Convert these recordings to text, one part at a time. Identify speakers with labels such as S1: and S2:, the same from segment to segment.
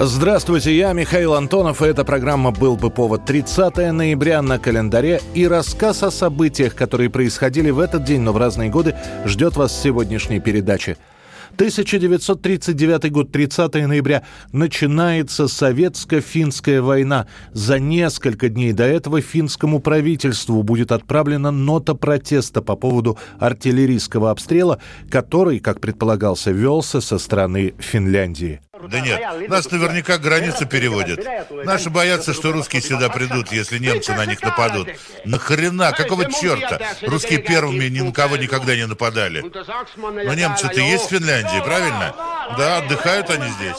S1: Здравствуйте, я Михаил Антонов, и эта программа «Был бы повод» 30 ноября на календаре, и рассказ о событиях, которые происходили в этот день, но в разные годы, ждет вас в сегодняшней передаче. 1939 год, 30 ноября, начинается советско-финская война. За несколько дней до этого финскому правительству будет отправлена нота протеста по поводу артиллерийского обстрела, который, как предполагался, велся со стороны Финляндии.
S2: Да нет, нас наверняка границу переводят. Наши боятся, что русские сюда придут, если немцы на них нападут. Нахрена? Какого черта? Русские первыми ни на кого никогда не нападали. Но немцы-то есть в Финляндии, правильно? Да, отдыхают они здесь.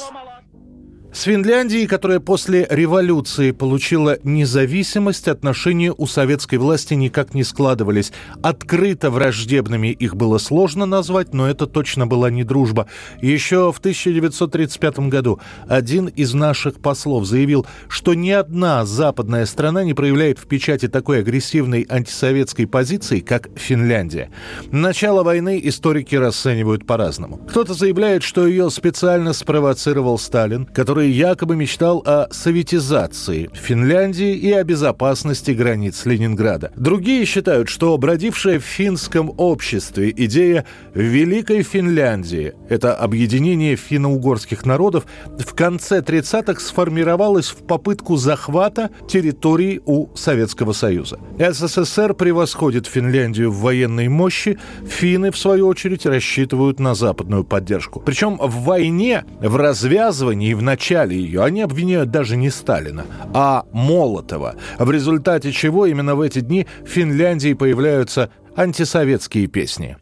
S1: С Финляндией, которая после революции получила независимость, отношения у советской власти никак не складывались. Открыто враждебными их было сложно назвать, но это точно была не дружба. Еще в 1935 году один из наших послов заявил, что ни одна западная страна не проявляет в печати такой агрессивной антисоветской позиции, как Финляндия. Начало войны историки расценивают по-разному. Кто-то заявляет, что ее специально спровоцировал Сталин, который который якобы мечтал о советизации Финляндии и о безопасности границ Ленинграда. Другие считают, что бродившая в финском обществе идея Великой Финляндии – это объединение финно-угорских народов – в конце 30-х сформировалась в попытку захвата территорий у Советского Союза. СССР превосходит Финляндию в военной мощи, финны, в свою очередь, рассчитывают на западную поддержку. Причем в войне, в развязывании в начале начале ее они обвиняют даже не Сталина, а Молотова, в результате чего именно в эти дни в Финляндии появляются антисоветские песни.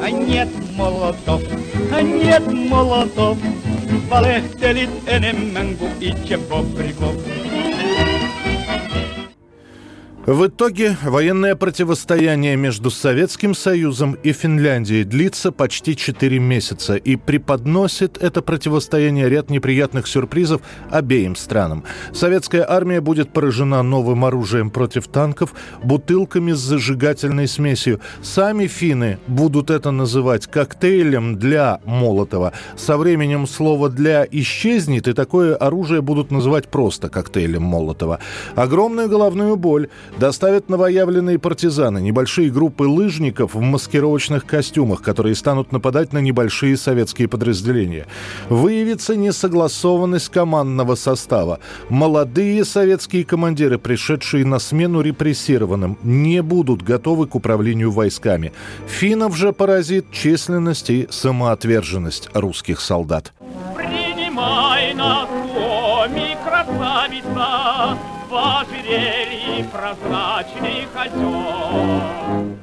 S1: А нет молотов, а нет молотов, valehtelit enemmän kuin itse Bobrikov. В итоге военное противостояние между Советским Союзом и Финляндией длится почти 4 месяца и преподносит это противостояние ряд неприятных сюрпризов обеим странам. Советская армия будет поражена новым оружием против танков, бутылками с зажигательной смесью. Сами финны будут это называть коктейлем для Молотова. Со временем слово «для» исчезнет, и такое оружие будут называть просто коктейлем Молотова. Огромную головную боль доставят новоявленные партизаны, небольшие группы лыжников в маскировочных костюмах, которые станут нападать на небольшие советские подразделения. Выявится несогласованность командного состава. Молодые советские командиры, пришедшие на смену репрессированным, не будут готовы к управлению войсками. Финнов же поразит численность и самоотверженность русских солдат. Принимай на доме, красавица, в ожерелье прозрачный козел.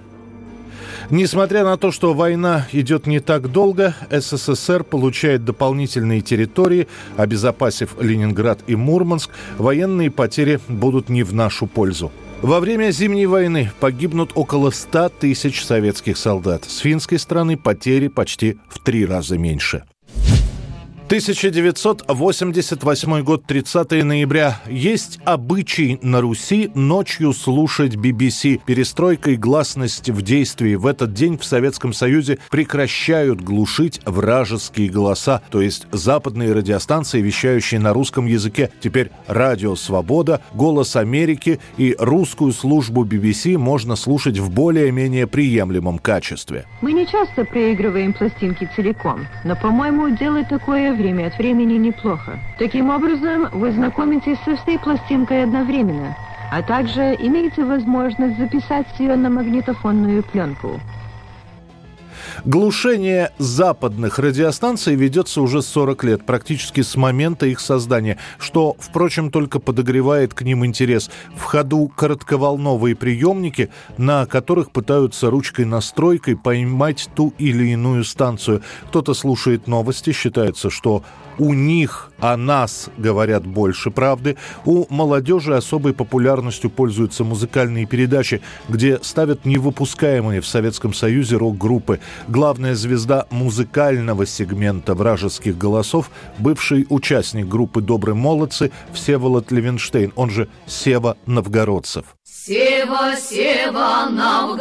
S1: Несмотря на то, что война идет не так долго, СССР получает дополнительные территории, обезопасив Ленинград и Мурманск, военные потери будут не в нашу пользу. Во время Зимней войны погибнут около 100 тысяч советских солдат. С финской стороны потери почти в три раза меньше. 1988 год, 30 ноября. Есть обычай на Руси ночью слушать BBC. Перестройка и гласность в действии. В этот день в Советском Союзе прекращают глушить вражеские голоса, то есть западные радиостанции, вещающие на русском языке. Теперь Радио Свобода, Голос Америки и русскую службу BBC можно слушать в более-менее приемлемом качестве.
S3: Мы не часто проигрываем пластинки целиком, но, по-моему, делать такое время от времени неплохо. Таким образом, вы знакомитесь со всей пластинкой одновременно, а также имеете возможность записать ее на магнитофонную пленку.
S1: Глушение западных радиостанций ведется уже 40 лет, практически с момента их создания, что, впрочем, только подогревает к ним интерес. В ходу коротковолновые приемники, на которых пытаются ручкой-настройкой поймать ту или иную станцию. Кто-то слушает новости, считается, что у них о нас говорят больше правды. У молодежи особой популярностью пользуются музыкальные передачи, где ставят невыпускаемые в Советском Союзе рок-группы. Главная звезда музыкального сегмента вражеских голосов, бывший участник группы «Добрые молодцы» Всеволод Левинштейн, он же Сева Новгородцев.
S4: Сева, Сева, Новгородцев,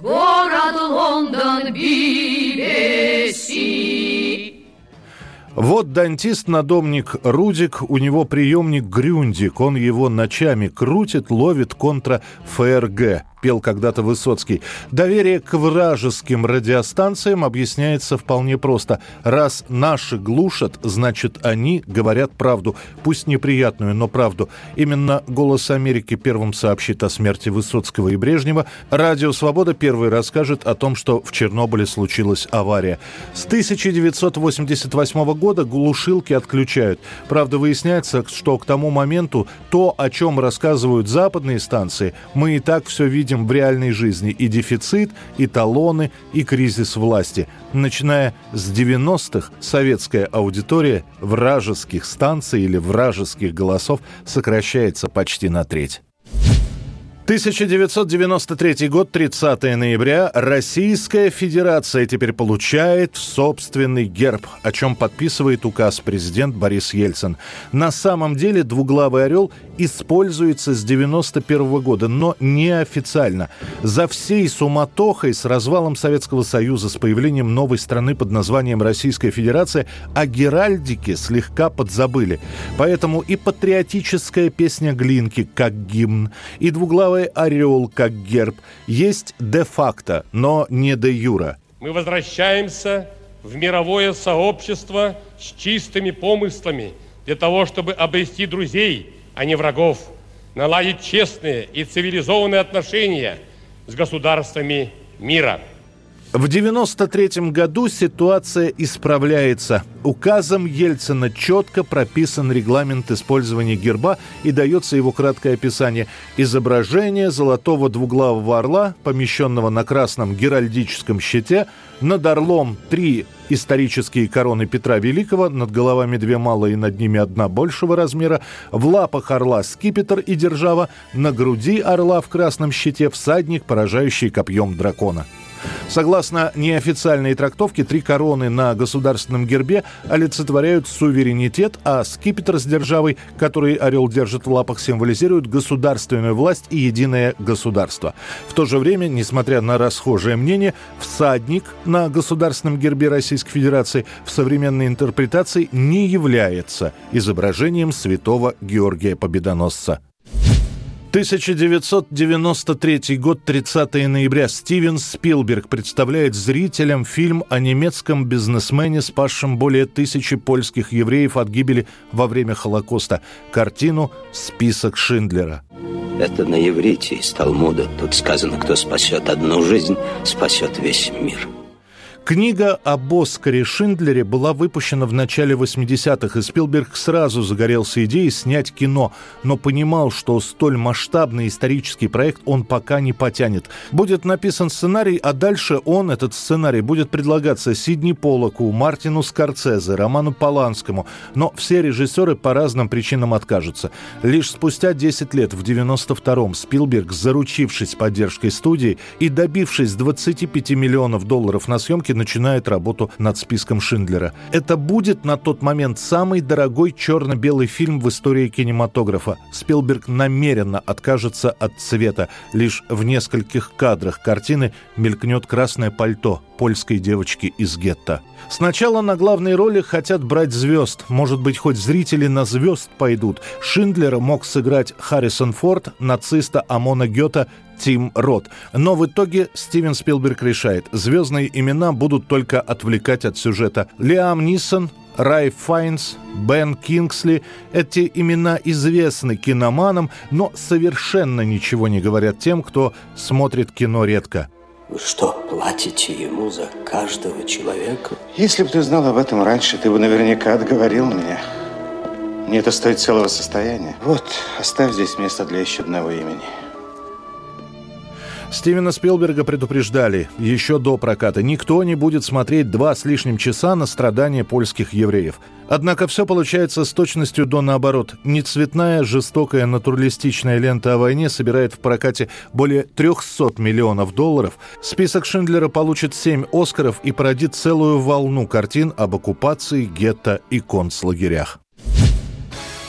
S4: город Лондон, BBC.
S1: Вот дантист-надомник Рудик, у него приемник Грюндик, он его ночами крутит, ловит контра ФРГ пел когда-то Высоцкий. Доверие к вражеским радиостанциям объясняется вполне просто. Раз наши глушат, значит они говорят правду. Пусть неприятную, но правду. Именно «Голос Америки» первым сообщит о смерти Высоцкого и Брежнева. Радио «Свобода» первый расскажет о том, что в Чернобыле случилась авария. С 1988 года глушилки отключают. Правда, выясняется, что к тому моменту то, о чем рассказывают западные станции, мы и так все видим видим в реальной жизни и дефицит, и талоны, и кризис власти. Начиная с 90-х, советская аудитория вражеских станций или вражеских голосов сокращается почти на треть. 1993 год, 30 ноября. Российская Федерация теперь получает собственный герб, о чем подписывает указ президент Борис Ельцин. На самом деле двуглавый орел используется с 91 года, но неофициально. За всей суматохой с развалом Советского Союза, с появлением новой страны под названием Российская Федерация, о геральдике слегка подзабыли. Поэтому и патриотическая песня Глинки как гимн, и двуглавый белый орел как герб есть де-факто, но не де-юра.
S5: Мы возвращаемся в мировое сообщество с чистыми помыслами для того, чтобы обрести друзей, а не врагов, наладить честные и цивилизованные отношения с государствами мира.
S1: В 93 году ситуация исправляется. Указом Ельцина четко прописан регламент использования герба и дается его краткое описание. Изображение золотого двуглавого орла, помещенного на красном геральдическом щите, над орлом три исторические короны Петра Великого, над головами две малые над ними одна большего размера, в лапах орла скипетр и держава, на груди орла в красном щите всадник, поражающий копьем дракона. Согласно неофициальной трактовке, три короны на государственном гербе олицетворяют суверенитет, а скипетр с державой, который орел держит в лапах, символизирует государственную власть и единое государство. В то же время, несмотря на расхожее мнение, всадник на государственном гербе Российской Федерации в современной интерпретации не является изображением святого Георгия Победоносца. 1993 год, 30 ноября. Стивен Спилберг представляет зрителям фильм о немецком бизнесмене, спасшем более тысячи польских евреев от гибели во время Холокоста. Картину «Список Шиндлера».
S6: Это на иврите из Талмуда. Тут сказано, кто спасет одну жизнь, спасет весь мир.
S1: Книга об Оскаре Шиндлере была выпущена в начале 80-х, и Спилберг сразу загорелся идеей снять кино, но понимал, что столь масштабный исторический проект он пока не потянет. Будет написан сценарий, а дальше он, этот сценарий, будет предлагаться Сидни Полоку, Мартину Скорцезе, Роману Поланскому, но все режиссеры по разным причинам откажутся. Лишь спустя 10 лет, в 92-м, Спилберг, заручившись поддержкой студии и добившись 25 миллионов долларов на съемки, начинает работу над списком Шиндлера. Это будет на тот момент самый дорогой черно-белый фильм в истории кинематографа. Спилберг намеренно откажется от цвета. Лишь в нескольких кадрах картины мелькнет красное пальто польской девочки из гетто. Сначала на главной роли хотят брать звезд. Может быть, хоть зрители на звезд пойдут. Шиндлера мог сыграть Харрисон Форд, нациста Амона Гёта Тим Рот. Но в итоге Стивен Спилберг решает, звездные имена будут только отвлекать от сюжета. Лиам Нисон, Рай Файнс, Бен Кингсли – эти имена известны киноманам, но совершенно ничего не говорят тем, кто смотрит кино редко.
S6: Вы что, платите ему за каждого человека?
S7: Если бы ты знал об этом раньше, ты бы наверняка отговорил меня. Мне это стоит целого состояния. Вот, оставь здесь место для еще одного имени.
S1: Стивена Спилберга предупреждали еще до проката. Никто не будет смотреть два с лишним часа на страдания польских евреев. Однако все получается с точностью до наоборот. Нецветная, жестокая, натуралистичная лента о войне собирает в прокате более 300 миллионов долларов. Список Шиндлера получит 7 «Оскаров» и породит целую волну картин об оккупации, гетто и концлагерях.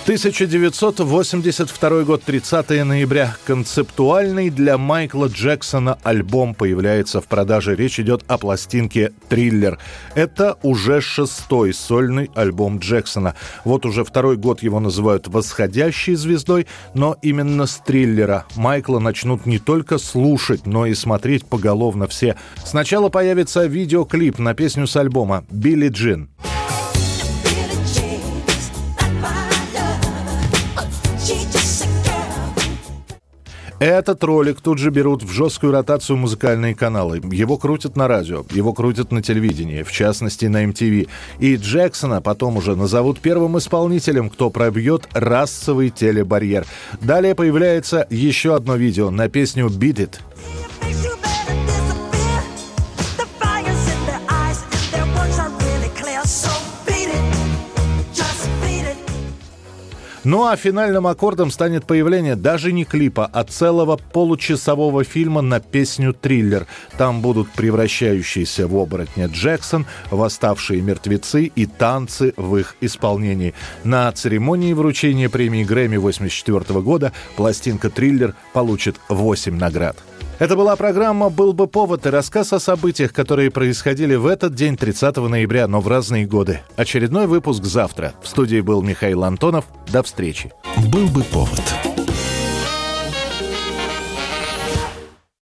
S1: 1982 год, 30 ноября. Концептуальный для Майкла Джексона альбом появляется в продаже. Речь идет о пластинке «Триллер». Это уже шестой сольный альбом Джексона. Вот уже второй год его называют «восходящей звездой», но именно с «Триллера» Майкла начнут не только слушать, но и смотреть поголовно все. Сначала появится видеоклип на песню с альбома «Билли Джин». Этот ролик тут же берут в жесткую ротацию музыкальные каналы. Его крутят на радио, его крутят на телевидении, в частности на MTV. И Джексона потом уже назовут первым исполнителем, кто пробьет расовый телебарьер. Далее появляется еще одно видео на песню «Beat It». Ну а финальным аккордом станет появление даже не клипа, а целого получасового фильма на песню «Триллер». Там будут превращающиеся в оборотня Джексон, восставшие мертвецы и танцы в их исполнении. На церемонии вручения премии Грэмми 1984 года пластинка «Триллер» получит 8 наград. Это была программа «Был бы повод» и рассказ о событиях, которые происходили в этот день, 30 ноября, но в разные годы. Очередной выпуск завтра. В студии был Михаил Антонов. До встречи.
S8: «Был бы повод»